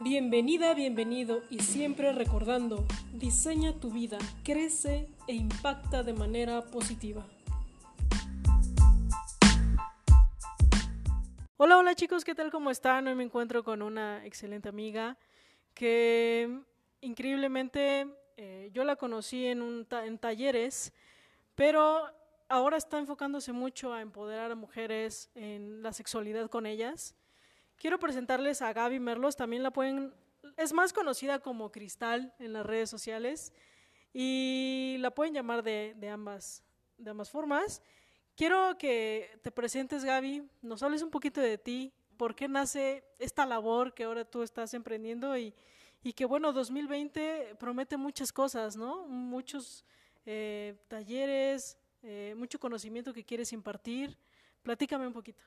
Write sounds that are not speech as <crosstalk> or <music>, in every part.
Bienvenida, bienvenido y siempre recordando, diseña tu vida, crece e impacta de manera positiva. Hola, hola chicos, ¿qué tal? ¿Cómo están? Hoy me encuentro con una excelente amiga que increíblemente eh, yo la conocí en, un en talleres, pero ahora está enfocándose mucho a empoderar a mujeres en la sexualidad con ellas Quiero presentarles a Gaby Merlos, también la pueden, es más conocida como Cristal en las redes sociales y la pueden llamar de, ambas, de ambas formas. Quiero que te presentes, Gaby, nos hables un poquito de ti, por qué nace esta labor que ahora tú estás emprendiendo y, y que bueno, 2020 promete muchas cosas, ¿no? Muchos eh, talleres, eh, mucho conocimiento que quieres impartir. Platícame un poquito.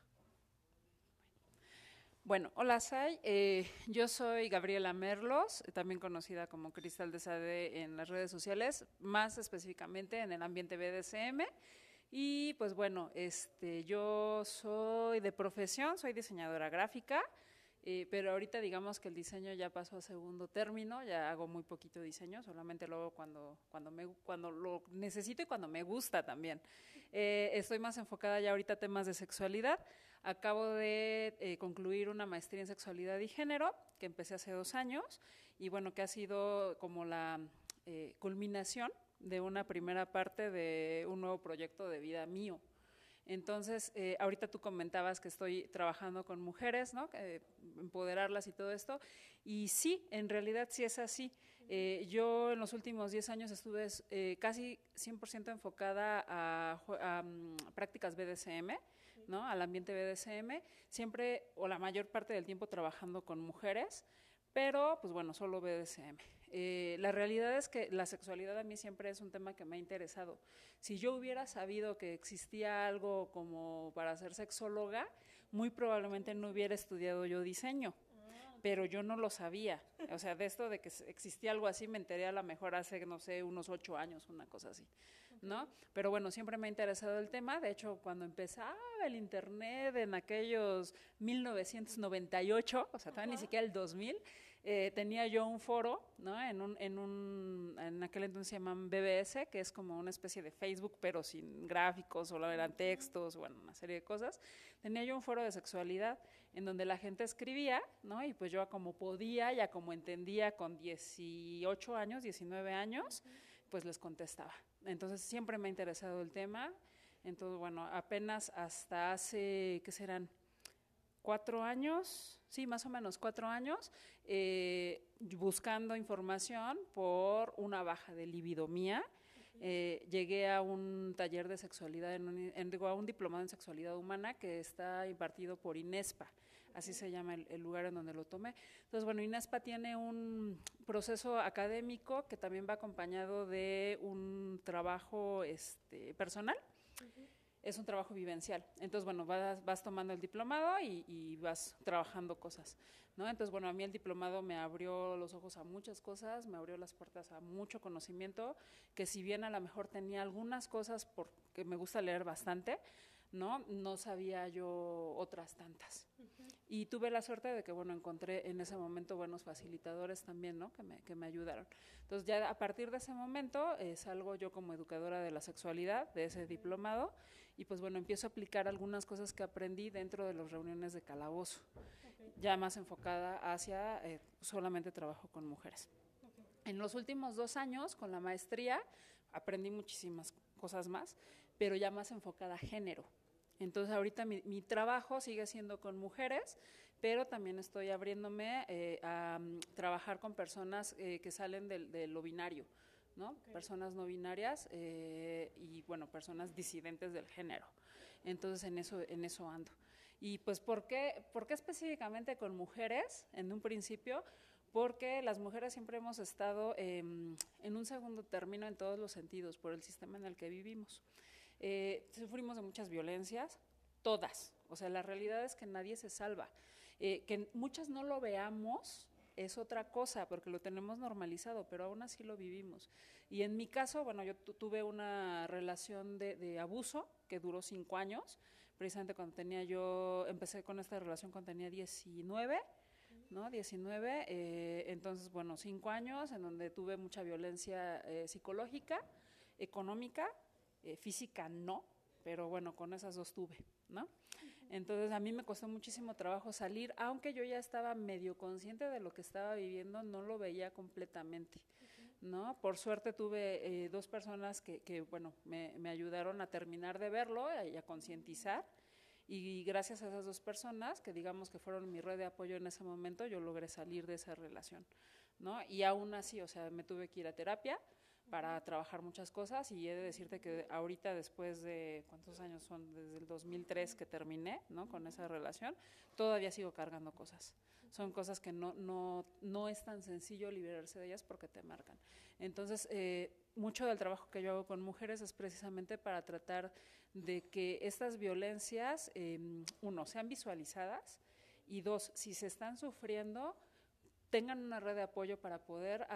Bueno, hola Sai, eh, yo soy Gabriela Merlos, también conocida como Cristal de Sade en las redes sociales, más específicamente en el ambiente BDSM. Y pues bueno, este, yo soy de profesión, soy diseñadora gráfica, eh, pero ahorita digamos que el diseño ya pasó a segundo término, ya hago muy poquito diseño, solamente lo hago cuando, cuando, me, cuando lo necesito y cuando me gusta también. Eh, estoy más enfocada ya ahorita a temas de sexualidad. Acabo de eh, concluir una maestría en sexualidad y género, que empecé hace dos años, y bueno, que ha sido como la eh, culminación de una primera parte de un nuevo proyecto de vida mío. Entonces, eh, ahorita tú comentabas que estoy trabajando con mujeres, ¿no? empoderarlas y todo esto. Y sí, en realidad sí es así. yo en los últimos 10 años estuve casi 100% enfocada a, mm, prácticas BDSM al ambiente BDSM, siempre o la mayor parte del tiempo trabajando con mujeres, pero pues bueno, solo BDSM. Eh, la realidad es que la sexualidad a mí siempre es un tema que me ha interesado. Si yo hubiera sabido que existía algo como para ser sexóloga, muy probablemente no hubiera estudiado yo diseño pero yo no lo sabía. O sea, de esto de que existía algo así me enteré a lo mejor hace, no sé, unos ocho años, una cosa así. ¿No? Pero bueno, siempre me ha interesado el tema. De hecho, cuando empezaba el Internet en aquellos 1998, o sea, todavía ni siquiera el 2000, eh, tenía yo un foro, ¿no? En, un, en, un, en aquel entonces se llaman BBS, que es como una especie de Facebook, pero sin gráficos, solo eran textos, bueno, una serie de cosas. Tenía yo un foro de sexualidad en donde la gente escribía, ¿no? Y pues yo como podía, ya como entendía con 18 años, 19 años, pues les contestaba. Entonces siempre me ha interesado el tema. Entonces, bueno, apenas hasta hace, ¿qué serán? Cuatro años, sí, más o menos cuatro años, eh, buscando información por una baja de libido mía. Eh, llegué a un taller de sexualidad, en a un diplomado en sexualidad humana que está impartido por INESPA así se llama el, lugar en donde lo tomé. Entonces, bueno, INESPA tiene un proceso académico que también va acompañado de un trabajo este, personal. Es un trabajo vivencial. Entonces, bueno, vas, vas tomando el diplomado y, vas trabajando cosas. ¿no? Entonces, bueno, a mí el diplomado me abrió los ojos a muchas cosas, me abrió las puertas a mucho conocimiento, que si bien a lo mejor tenía algunas cosas porque me gusta leer bastante, ¿no? No sabía yo otras tantas. Y tuve la suerte de que, bueno, encontré en ese momento buenos facilitadores también, ¿no? Que me, que me ayudaron. Entonces, ya a partir de ese momento eh, salgo yo como educadora de la sexualidad, de ese diplomado, y pues bueno, empiezo a aplicar algunas cosas que aprendí dentro de las reuniones de calabozo, ya más enfocada hacia eh, solamente trabajo con mujeres. En los últimos dos años, con la maestría, aprendí muchísimas cosas más, pero ya más enfocada a género. Entonces ahorita mi, trabajo sigue siendo con mujeres, pero también estoy abriéndome eh, a mm, trabajar con personas eh, que salen del, lo binario, ¿no? Personas no binarias eh, y, bueno, personas disidentes del género. Entonces en eso, en eso ando. Y pues, ¿por qué, ¿por qué específicamente con mujeres en un principio? Porque las mujeres siempre hemos estado em, en un segundo término en todos los sentidos por el sistema en el que vivimos. Eh, sufrimos de muchas violencias, todas. O sea, la realidad es que nadie se salva. Eh, que muchas no lo veamos es otra cosa, porque lo tenemos normalizado, pero aún así lo vivimos. Y en mi caso, bueno, yo tuve una relación de, abuso que duró cinco años, precisamente cuando tenía yo, empecé con esta relación cuando tenía 19, ¿no? 19, eh, entonces, bueno, cinco años en donde tuve mucha violencia eh, psicológica, económica, eh, física no, pero bueno, con esas dos tuve, ¿no? Entonces a mí me costó muchísimo trabajo salir, aunque yo ya estaba medio consciente de lo que estaba viviendo, no lo veía completamente, ¿no? Por suerte tuve dos personas que, que bueno, me, me, ayudaron a terminar de verlo y a concientizar y gracias a esas dos personas, que digamos que fueron mi red de apoyo en ese momento, yo logré salir de esa relación, ¿no? Y aún así, o sea, me tuve que ir a terapia para trabajar muchas cosas y he de decirte que ahorita después de, ¿cuántos años son? Desde el 2003 que terminé, ¿no? Con esa relación, todavía sigo cargando cosas. Son cosas que no, no, no es tan sencillo liberarse de ellas porque te marcan. Entonces, eh, mucho del trabajo que yo hago con mujeres es precisamente para tratar de que estas violencias, em, uno, sean visualizadas y dos, si se están sufriendo, tengan una red de apoyo para poder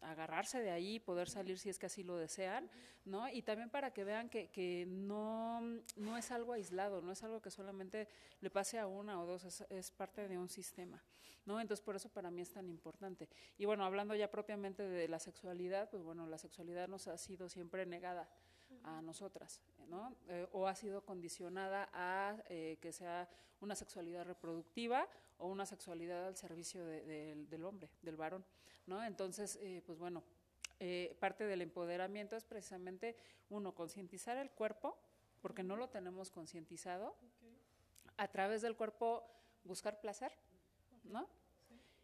agarrarse de ahí, poder salir si es que así lo desean, ¿no? Y también para que vean que, que no, no es algo aislado, no es algo que solamente le pase a una o dos, es, es, parte de un sistema, ¿no? Entonces, por eso para mí es tan importante. Y bueno, hablando ya propiamente de la sexualidad, pues bueno, la sexualidad nos ha sido siempre negada a nosotras, ¿no? Eh, o ha sido condicionada a eh, que sea una sexualidad reproductiva o una sexualidad al servicio del hombre, del varón, ¿no? Entonces, eh, pues bueno, parte del empoderamiento es precisamente, uno, concientizar el cuerpo, porque no lo tenemos concientizado, a través del cuerpo buscar placer, ¿no?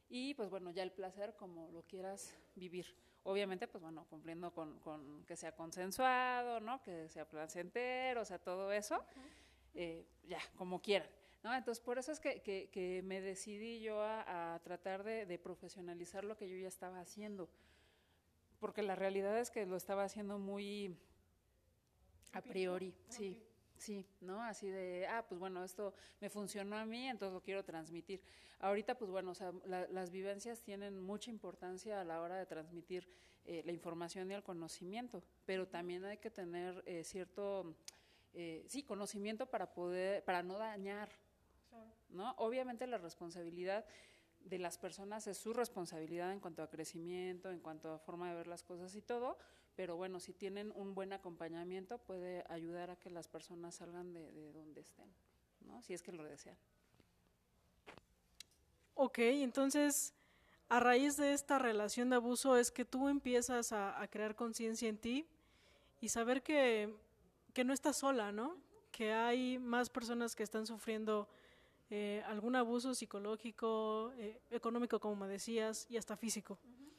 Y pues bueno, ya el placer como lo quieras vivir. Obviamente, pues bueno, cumpliendo con, con que sea consensuado, ¿no? Que sea placentero, o sea, todo eso, eh, ya, como quieran. ¿No? Entonces, por eso es que, que, que me decidí yo a, a tratar de, de, profesionalizar lo que yo ya estaba haciendo. Porque la realidad es que lo estaba haciendo muy a priori, sí. Sí, ¿no? Así de, ah, pues bueno, esto me funcionó a mí, entonces lo quiero transmitir. Ahorita, pues bueno, o sea, la, las vivencias tienen mucha importancia a la hora de transmitir eh, la información y el conocimiento, pero también hay que tener eh, cierto, eh, sí, conocimiento para poder, para no dañar, ¿no? Obviamente la responsabilidad de las personas es su responsabilidad en cuanto a crecimiento, en cuanto a forma de ver las cosas y todo, pero bueno, si tienen un buen acompañamiento puede ayudar a que las personas salgan de, de donde estén, ¿no? Si es que lo desean. Ok, entonces a raíz de esta relación de abuso es que tú empiezas a, a crear conciencia en ti y saber que, que, no estás sola, ¿no? Que hay más personas que están sufriendo eh, algún abuso psicológico, eh, económico, como me decías, y hasta físico. Uh -huh.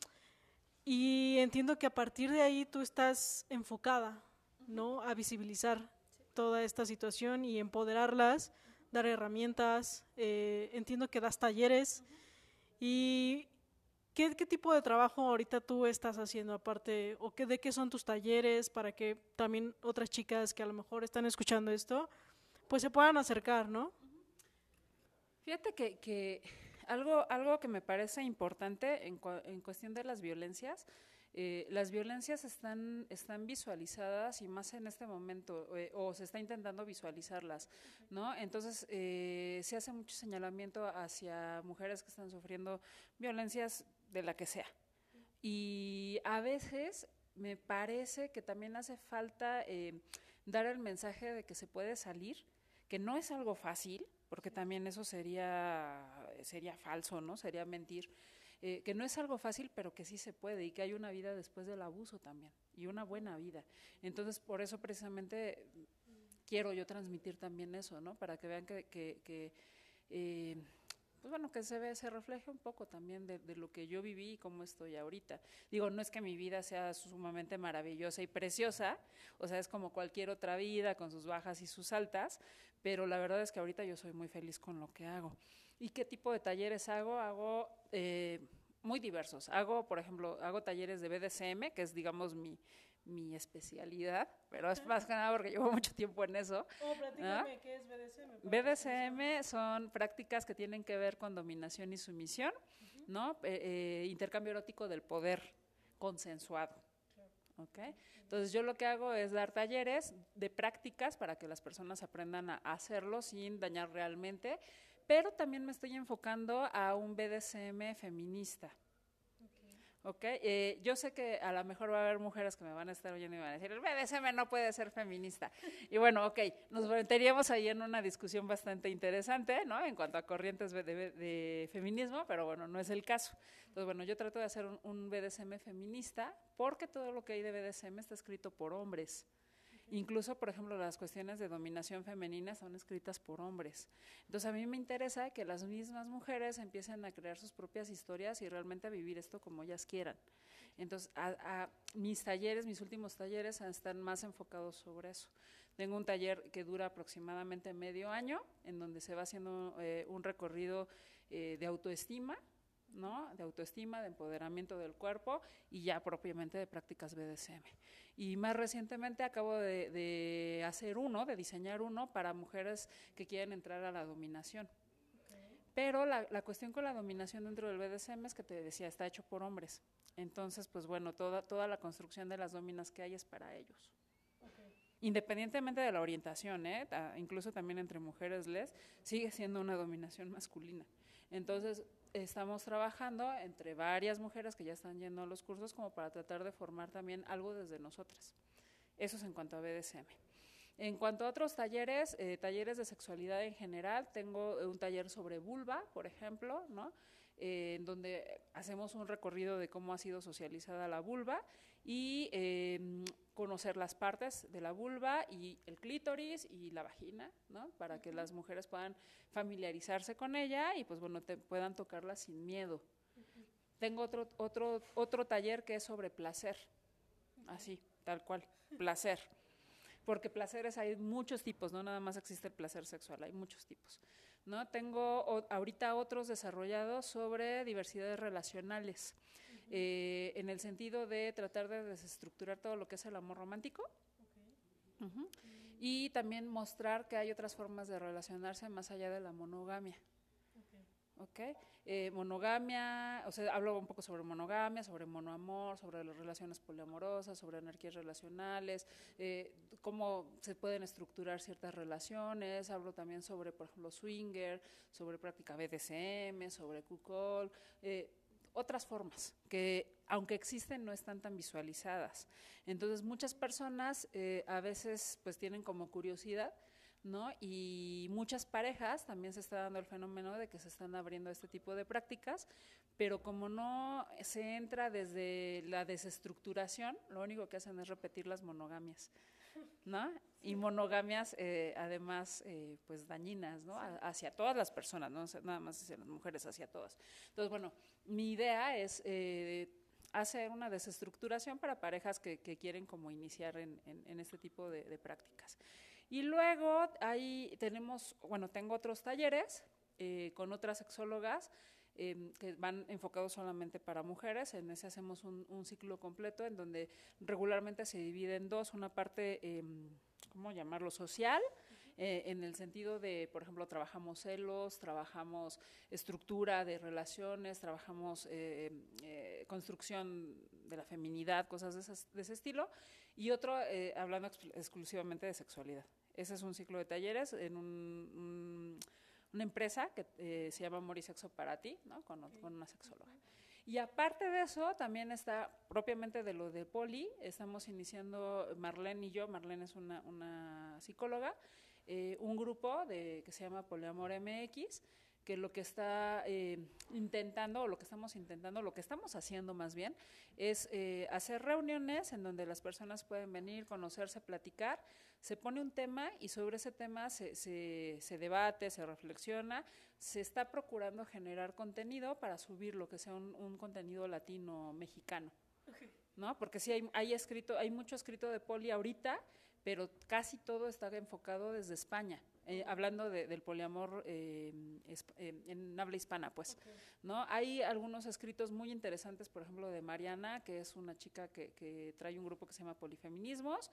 Y entiendo que a partir de ahí tú estás enfocada, ¿no? A visibilizar toda esta situación y empoderarlas, dar herramientas. Eh, entiendo que das talleres. ¿Y ¿qué, qué, tipo de trabajo ahorita tú estás haciendo aparte? ¿O qué, de qué son tus talleres para que también otras chicas que a lo mejor están escuchando esto, pues se puedan acercar, ¿no? Fíjate que, que algo, algo que me parece importante en, en cuestión de las violencias, eh, las violencias están, están visualizadas y más en este momento, eh, o se está intentando visualizarlas, ¿no? Entonces, eh, se hace mucho señalamiento hacia mujeres que están sufriendo violencias de la que sea. Y a veces me parece que también hace falta eh, dar el mensaje de que se puede salir, que no es algo fácil, porque también eso sería, sería falso, ¿no? Sería mentir. Eh, que no es algo fácil, pero que sí se puede y que hay una vida después del abuso también y una buena vida. Entonces, por eso precisamente quiero yo transmitir también eso, ¿no? Para que vean que, que, que eh, pues bueno, que se ve, se refleje un poco también de, de, lo que yo viví y cómo estoy ahorita. Digo, no es que mi vida sea sumamente maravillosa y preciosa, o sea, es como cualquier otra vida, con sus bajas y sus altas, pero la verdad es que ahorita yo soy muy feliz con lo que hago. ¿Y qué tipo de talleres hago? Hago eh, muy diversos. Hago, por ejemplo, hago talleres de BDSM, que es, digamos, mi, mi especialidad, pero es más que nada porque llevo mucho tiempo en eso. Oh, platícame, ¿no? ¿qué es BDSM? BDSM son prácticas que tienen que ver con dominación y sumisión, uh -huh. ¿no? Eh, eh, intercambio erótico del poder consensuado. Okay. Entonces yo lo que hago es dar talleres de prácticas para que las personas aprendan a hacerlo sin dañar realmente, pero también me estoy enfocando a un BDSM feminista. ¿ok? Eh, yo sé que a lo mejor va a haber mujeres que me van a estar oyendo y van a decir, el BDSM no puede ser feminista. Y bueno, ok, nos meteríamos ahí en una discusión bastante interesante, ¿no? En cuanto a corrientes de, feminismo, pero bueno, no es el caso. Entonces, bueno, yo trato de hacer un, un BDSM feminista porque todo lo que hay de BDSM está escrito por hombres. Incluso, por ejemplo, las cuestiones de dominación femenina son escritas por hombres. Entonces, a mí me interesa que las mismas mujeres empiecen a crear sus propias historias y realmente a vivir esto como ellas quieran. Entonces, mis talleres, mis últimos talleres están más enfocados sobre eso. Tengo un taller que dura aproximadamente medio año, en donde se va haciendo eh, un recorrido eh, de autoestima, ¿no? De autoestima, de empoderamiento del cuerpo y ya propiamente de prácticas BDSM. Y más recientemente acabo de, hacer uno, de diseñar uno para mujeres que quieren entrar a la dominación. Pero la, cuestión con la dominación dentro del BDSM es que te decía, está hecho por hombres. Entonces, pues bueno, toda, toda la construcción de las dominas que hay es para ellos. Independientemente de la orientación, ¿eh? incluso también entre mujeres les, sigue siendo una dominación masculina. Entonces, estamos trabajando entre varias mujeres que ya están yendo a los cursos como para tratar de formar también algo desde nosotras. Eso es en cuanto a BDSM. En cuanto a otros talleres, eh, talleres de sexualidad en general, tengo un taller sobre vulva, por ejemplo, ¿no? Eh, en donde hacemos un recorrido de cómo ha sido socializada la vulva y em, conocer las partes de la vulva y el clítoris y la vagina, ¿no? Para que las mujeres puedan familiarizarse con ella y pues bueno, te puedan tocarla sin miedo. Tengo otro, otro, otro taller que es sobre placer, así, tal cual, placer. Porque placeres hay muchos tipos, no nada más existe el placer sexual, hay muchos tipos. ¿no? Tengo ahorita otros desarrollados sobre diversidades relacionales, eh, en el sentido de tratar de desestructurar todo lo que es el amor romántico. Y también mostrar que hay otras formas de relacionarse más allá de la monogamia. Okay. Eh, monogamia, o sea, hablo un poco sobre monogamia, sobre monoamor, sobre las relaciones poliamorosas, sobre anarquías relacionales, eh, cómo se pueden estructurar ciertas relaciones, hablo también sobre, por ejemplo, swinger, sobre práctica BDSM, sobre QCOL, eh, otras formas que, aunque existen, no están tan visualizadas. Entonces, muchas personas eh, a veces pues tienen como curiosidad ¿no? Y muchas parejas también se está dando el fenómeno de que se están abriendo este tipo de prácticas, pero como no se entra desde la desestructuración, lo único que hacen es repetir las monogamias, ¿no? Y monogamias, eh, además, eh, pues dañinas, ¿no? hacia todas las personas, no nada más hacia las mujeres, hacia todas. Entonces, bueno, mi idea es eh, hacer una desestructuración para parejas que, quieren como iniciar en, este tipo de prácticas. Y luego ahí tenemos, bueno, tengo otros talleres eh, con otras sexólogas em, que van enfocados solamente para mujeres. En ese hacemos un, ciclo completo en donde regularmente se divide en dos, una parte, em, ¿cómo llamarlo?, social. Eh, en el sentido de, por ejemplo, trabajamos celos, trabajamos estructura de relaciones, trabajamos eh, construcción de la feminidad, cosas de, de ese estilo, y otro hablando exclusivamente de sexualidad. Ese es un ciclo de talleres en una empresa que eh, se llama Amor y Sexo para ti, ¿no? con, una sexóloga. Y aparte de eso, también está propiamente de lo de Poli, estamos iniciando, Marlene y yo, Marlene es una, psicóloga, eh, un grupo de, que se llama Poliamor MX, que lo que está eh, intentando, o lo que estamos intentando, lo que estamos haciendo más bien, es hacer reuniones en donde las personas pueden venir, conocerse, platicar se pone un tema y sobre ese tema se, se, debate, se reflexiona, se está procurando generar contenido para subir lo que sea un, contenido latino mexicano. ¿No? Porque sí hay, hay escrito, hay mucho escrito de poli ahorita, pero casi todo está enfocado desde España. Eh, hablando del poliamor eh, eh, en habla hispana, pues, ¿no? Hay algunos escritos muy interesantes, por ejemplo, de Mariana, que es una chica que, que trae un grupo que se llama Polifeminismos,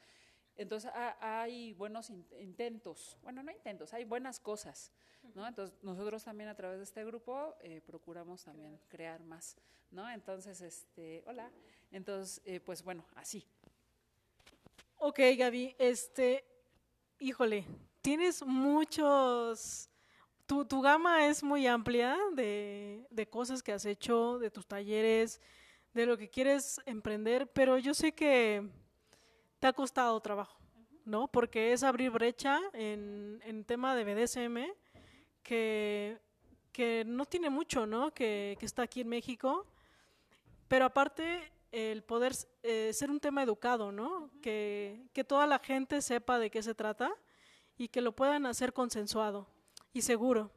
entonces hay buenos intentos, bueno, no intentos, hay buenas cosas, ¿no? Entonces nosotros también a través de este grupo eh, procuramos también crear más, ¿no? Entonces, este, hola, entonces, eh, pues bueno, así. Ok, Gaby, este, híjole, tienes muchos tu, tu gama es muy amplia de, de cosas que has hecho, de tus talleres, de lo que quieres emprender, pero yo sé que te ha costado trabajo, ¿no? Porque es abrir brecha en, en tema de BDSM que, que no tiene mucho, ¿no? Que, que está aquí en México, pero aparte el poder eh, ser un tema educado, ¿no? Que, que toda la gente sepa de qué se trata y que lo puedan hacer consensuado y seguro.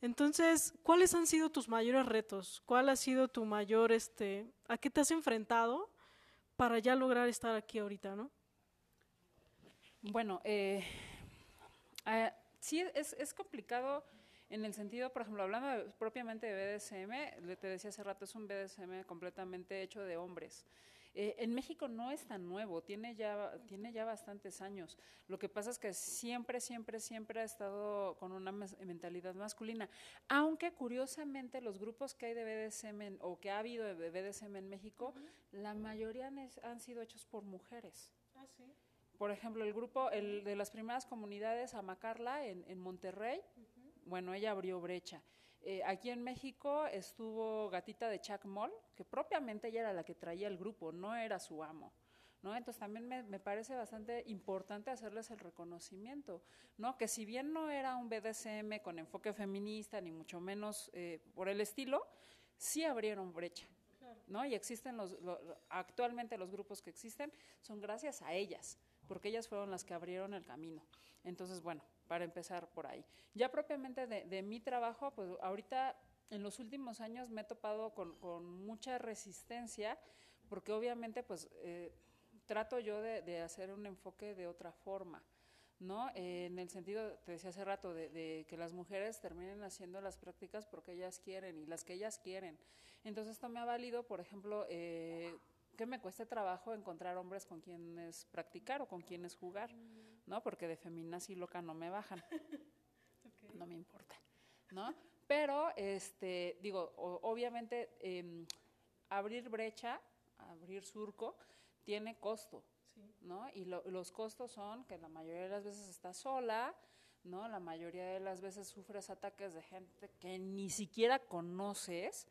Entonces, ¿cuáles han sido tus mayores retos? ¿Cuál ha sido tu mayor, este, a qué te has enfrentado para ya lograr estar aquí ahorita, no? Bueno, eh, eh, sí es, complicado en el sentido, por ejemplo, hablando propiamente de BDSM, te decía hace rato, es un BDSM completamente hecho de hombres. Eh, en México no es tan nuevo, tiene ya, tiene ya bastantes años. Lo que pasa es que siempre, siempre, siempre ha estado con una mentalidad masculina. Aunque curiosamente los grupos que hay de BDSM en- o que ha habido de BDSM en México, la mayoría han, sido hechos por mujeres. Por ejemplo, el grupo el de las primeras comunidades, Amacarla, en, en Monterrey, bueno, ella abrió brecha. Eh, aquí en México estuvo Gatita de Chuck Moll, que propiamente ella era la que traía el grupo, no era su amo. ¿No? Entonces también me, me parece bastante importante hacerles el reconocimiento, ¿no? Que si bien no era un BDSM con enfoque feminista, ni mucho menos eh, por el estilo, sí abrieron brecha, ¿no? Y existen los, lo- lo- actualmente los grupos que existen son gracias a ellas, porque ellas fueron las que abrieron el camino. Entonces, bueno, para empezar por ahí. Ya propiamente de, de mi trabajo, pues ahorita en los últimos años me he topado con, con mucha resistencia, porque obviamente pues eh, trato yo de, de hacer un enfoque de otra forma. ¿no? Eh, en el sentido, te decía hace rato, de, de que las mujeres terminen haciendo las prácticas porque ellas quieren y las que ellas quieren. Entonces esto me ha valido, por ejemplo, eh, que me cueste trabajo encontrar hombres con quienes practicar o con quienes jugar, ¿no? Porque de feminas y loca no me bajan, <laughs> no me importa, ¿no? Pero, este, digo, o- obviamente em, abrir brecha, abrir surco, tiene costo, ¿no? Y lo- los costos son que la mayoría de las veces estás sola, ¿no? La mayoría de las veces sufres ataques de gente que ni siquiera conoces,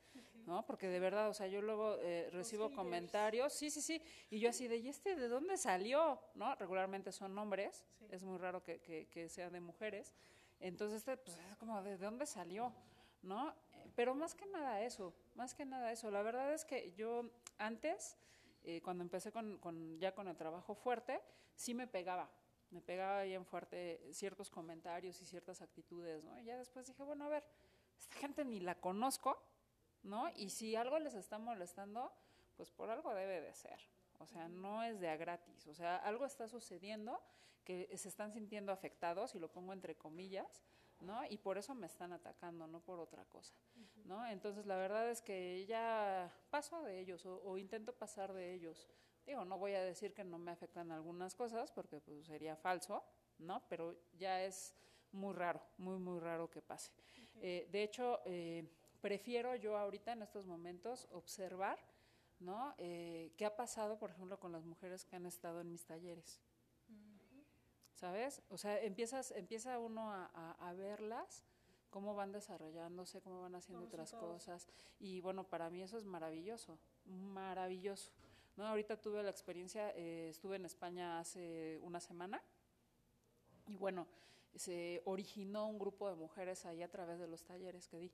¿no? Porque de verdad, o sea, yo luego eh, recibo comentarios, sí, sí, sí, y yo así de, ¿y este de dónde salió? ¿No? Regularmente son hombres, es muy raro que, que, que sean de mujeres, entonces este, pues es como, ¿de dónde salió? ¿No? Pero más que nada eso, más que nada eso, la verdad es que yo antes, eh, cuando empecé con, con- ya con el trabajo fuerte, sí me pegaba, me pegaba bien fuerte ciertos comentarios y ciertas actitudes, ¿no? Y ya después dije, bueno, a ver, esta gente ni la conozco, ¿no? Y si algo les está molestando, pues por algo debe de ser. O sea, no es de a gratis. O sea, algo está sucediendo que se están sintiendo afectados, y lo pongo entre comillas, ¿no? Y por eso me están atacando, no por otra cosa, ¿no? Entonces, la verdad es que ya paso de ellos o, o intento pasar de ellos. Digo, no voy a decir que no me afectan algunas cosas, porque pues sería falso, ¿no? Pero ya es muy raro, muy, muy raro que pase. Eh, de hecho, eh, prefiero yo ahorita en estos momentos observar, ¿no? Eh, ¿Qué ha pasado, por ejemplo, con las mujeres que han estado en mis talleres? ¿Sabes? O sea, empiezas, empieza uno a, a- a verlas, cómo van desarrollándose, cómo van haciendo otras cosas. Y bueno, para mí eso es maravilloso, maravilloso. ¿no? Ahorita tuve la experiencia, eh, estuve en España hace una semana y bueno, se originó un grupo de mujeres ahí a través de los talleres que di.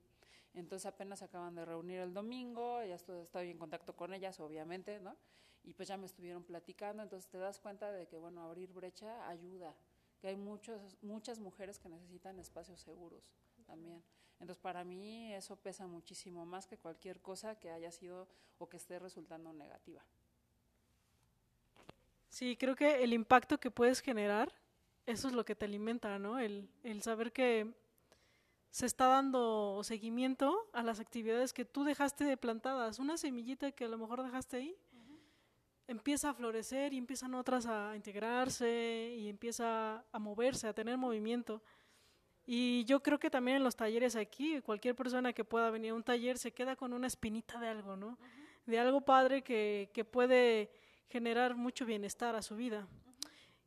Entonces apenas acaban de reunir el domingo, ya estoy, estoy en contacto con ellas, obviamente, ¿no? Y pues ya me estuvieron platicando, entonces te das cuenta de que, bueno, abrir brecha ayuda, que hay muchos, muchas mujeres que necesitan espacios seguros también. Entonces para mí eso pesa muchísimo más que cualquier cosa que haya sido o que esté resultando negativa. Sí, creo que el impacto que puedes generar, eso es lo que te alimenta, ¿no? El, el saber que se está dando seguimiento a las actividades que tú dejaste plantadas. Una semillita que a lo mejor dejaste ahí, empieza a florecer y empiezan otras a integrarse y empieza a moverse, a tener movimiento. Y yo creo que también en los talleres aquí, cualquier persona que pueda venir a un taller se queda con una espinita de algo, ¿no? De algo padre que, que puede generar mucho bienestar a su vida.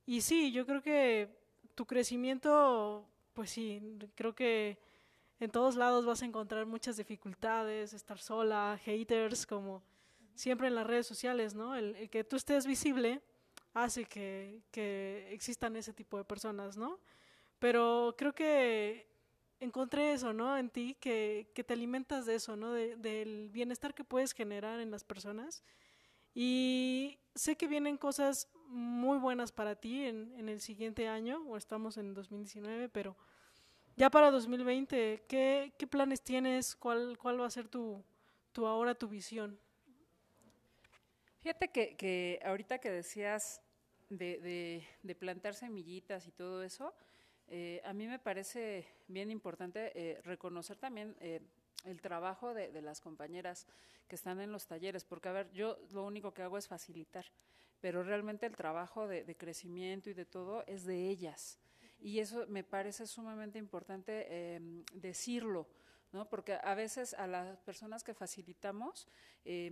Y sí, yo creo que tu crecimiento, pues sí, creo que en todos lados vas a encontrar muchas dificultades, estar sola, haters, como siempre en las redes sociales, ¿no? El, que tú estés visible hace que, que, existan ese tipo de personas, ¿no? Pero creo que encontré eso, ¿no? En ti, que, que te alimentas de eso, ¿no? De, del bienestar que puedes generar en las personas. Y sé que vienen cosas muy buenas para ti en, en el siguiente año, o estamos en 2019, pero ya para 2020, ¿qué, qué planes tienes? ¿Cuál, ¿Cuál va a ser tu, tu ahora, tu visión? Fíjate que, ahorita que decías de, plantar semillitas y todo eso, eh, a mí me parece bien importante eh, reconocer también eh, el trabajo de, de, las compañeras que están en los talleres, porque a ver, yo lo único que hago es facilitar, pero realmente el trabajo de crecimiento y de todo es de ellas y eso me parece sumamente importante eh, decirlo. ¿no? Porque a veces a las personas que facilitamos, eh,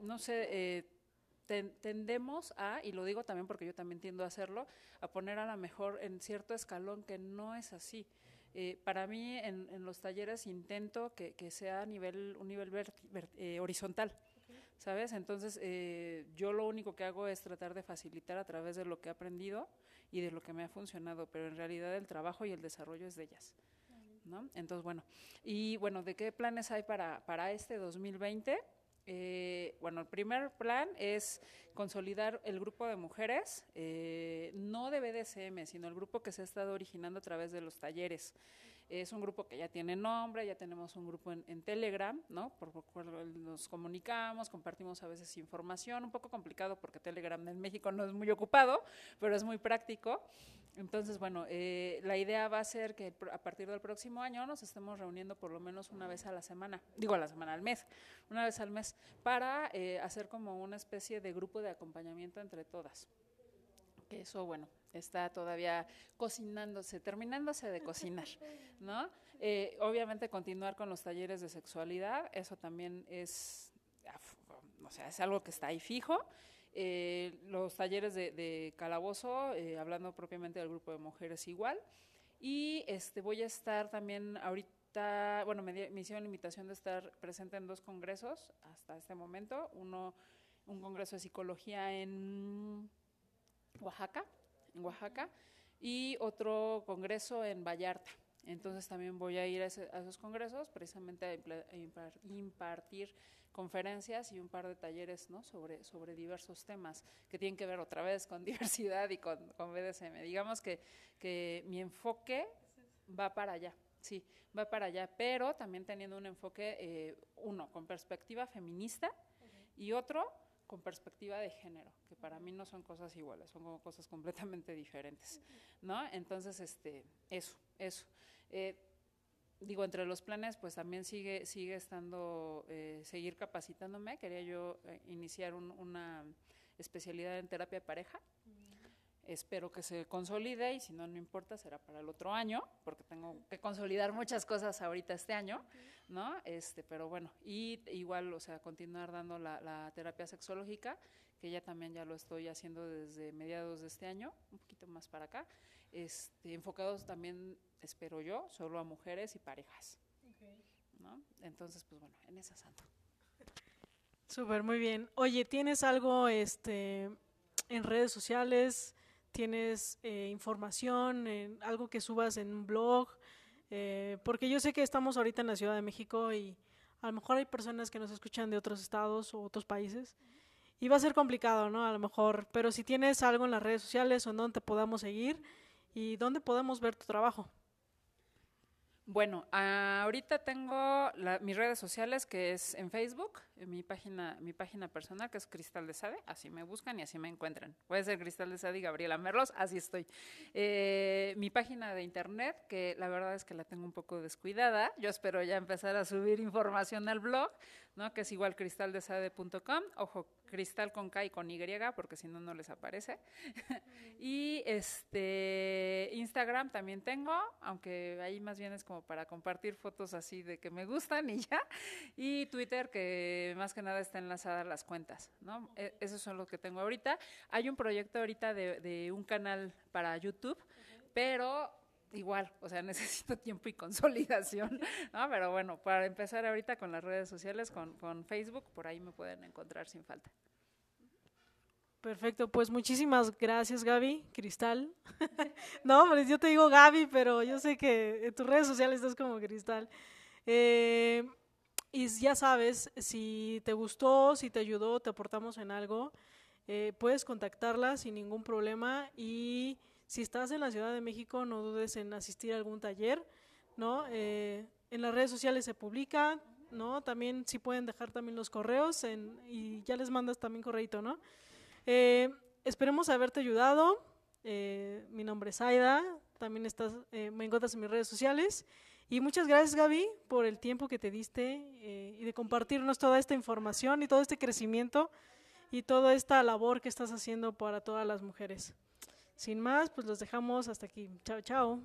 no sé, eh, tendemos a, y lo digo también porque yo también tiendo a hacerlo, a poner a lo mejor en cierto escalón que no es así. Eh, para mí en, los talleres intento que, sea a nivel, un nivel ver, ver, eh, horizontal. ¿sabes? Entonces eh, yo lo único que hago es tratar de facilitar a través de lo que he aprendido y de lo que me ha funcionado, pero en realidad el trabajo y el desarrollo es de ellas. ¿no? Entonces, bueno, y bueno, ¿de qué planes hay para, para este 2020? Eh, bueno, el primer plan es consolidar el grupo de mujeres, eh, no de BDSM, sino el grupo que se ha estado originando a través de los talleres. Es un grupo que ya tiene nombre, ya tenemos un grupo en, Telegram, ¿no? Por cual nos comunicamos, compartimos a veces información, un poco complicado porque Telegram en México no es muy ocupado, pero es muy práctico. Entonces, bueno, eh, la idea va a ser que a partir del próximo año nos estemos reuniendo por lo menos una vez a la semana, digo a la semana, al mes, una vez al mes, para eh, hacer como una especie de grupo de acompañamiento entre todas. Eso, bueno, está todavía cocinándose, terminándose de cocinar, <laughs> ¿no? Eh, obviamente continuar con los talleres de sexualidad, eso también es, o sea, es algo que está ahí fijo. Eh, los talleres de, de calabozo, eh, hablando propiamente del grupo de mujeres igual. Y este, voy a estar también ahorita, bueno, me, me hicieron la invitación de estar presente en dos congresos hasta este momento. Uno, un congreso de psicología en Oaxaca, en Oaxaca, y otro congreso en Vallarta. Entonces también voy a ir a, esos congresos precisamente a impartir conferencias y un par de talleres ¿no? sobre, sobre diversos temas que tienen que ver otra vez con <laughs> diversidad y con, con BDSM. Digamos que, que mi enfoque va para allá, sí, va para allá, pero también teniendo un enfoque, eh, uno, con perspectiva feminista y otro con perspectiva de género, que para mí no son cosas iguales, son como cosas completamente diferentes, ¿no? Entonces, este, eso, eso. Eh, digo, entre los planes, pues también sigue, sigue estando, eh, seguir capacitándome. Quería yo eh, iniciar un, una especialidad en terapia de pareja. Espero que se consolide y si no, no importa, será para el otro año, porque tengo que consolidar muchas cosas ahorita este año. ¿no? Este, pero bueno, y igual, o sea, continuar dando la, terapia sexológica, que ya también ya lo estoy haciendo desde mediados de este año, un poquito más para acá, este, enfocados también espero yo, solo a mujeres y parejas. ¿no? Entonces, pues bueno, en esa santo. Súper, muy bien. Oye, ¿tienes algo este, en redes sociales? ¿Tienes eh, información, en algo que subas en un blog? Eh, porque yo sé que estamos ahorita en la Ciudad de México y a lo mejor hay personas que nos escuchan de otros estados o otros países. Y va a ser complicado, ¿no? A lo mejor. Pero si tienes algo en las redes sociales o en donde te podamos seguir y dónde podemos ver tu trabajo. Bueno, ahorita tengo la, mis redes sociales que es en Facebook, mi página, mi página personal que es Cristal de Sade, así me buscan y así me encuentran. Puede ser Cristal de Sade y Gabriela Merlos, así estoy. Eh, mi página de internet, que la verdad es que la tengo un poco descuidada, yo espero ya empezar a subir información al blog, ¿no? que es igual cristaldesade.com, ojo, cristal con K y con Y, porque si no, no les aparece. <laughs> y este Instagram también tengo, aunque ahí más bien es como para compartir fotos así de que me gustan y ya. Y Twitter, que más que nada está enlazada a las cuentas, ¿no? E esos son los que tengo ahorita. Hay un proyecto ahorita de, un canal para YouTube, pero igual, o sea, <laughs> necesito tiempo y consolidación, ¿no? Pero bueno, para empezar ahorita con las redes sociales, con, Facebook, por ahí me pueden encontrar sin falta. Perfecto, pues muchísimas gracias Gaby, Cristal. <laughs> no, hombre, yo te digo Gaby, pero yo sé que en tus redes sociales estás como Cristal. Eh, y ya sabes, si te gustó, si te ayudó, te aportamos en algo, eh, puedes contactarla sin ningún problema y si estás en la Ciudad de México, no dudes en asistir a algún taller, ¿no? Eh, en las redes sociales se publica, ¿no? También si pueden dejar también los correos y ya les mandas también correito, ¿no? Eh, esperemos haberte ayudado. Mi nombre es Aida, también estás, me encuentras en mis redes sociales. Y muchas gracias Gaby por el tiempo que te diste y de compartirnos toda esta información y todo este crecimiento y toda esta labor que estás haciendo para todas las mujeres. Sin más, pues los dejamos hasta aquí. Chao, chao.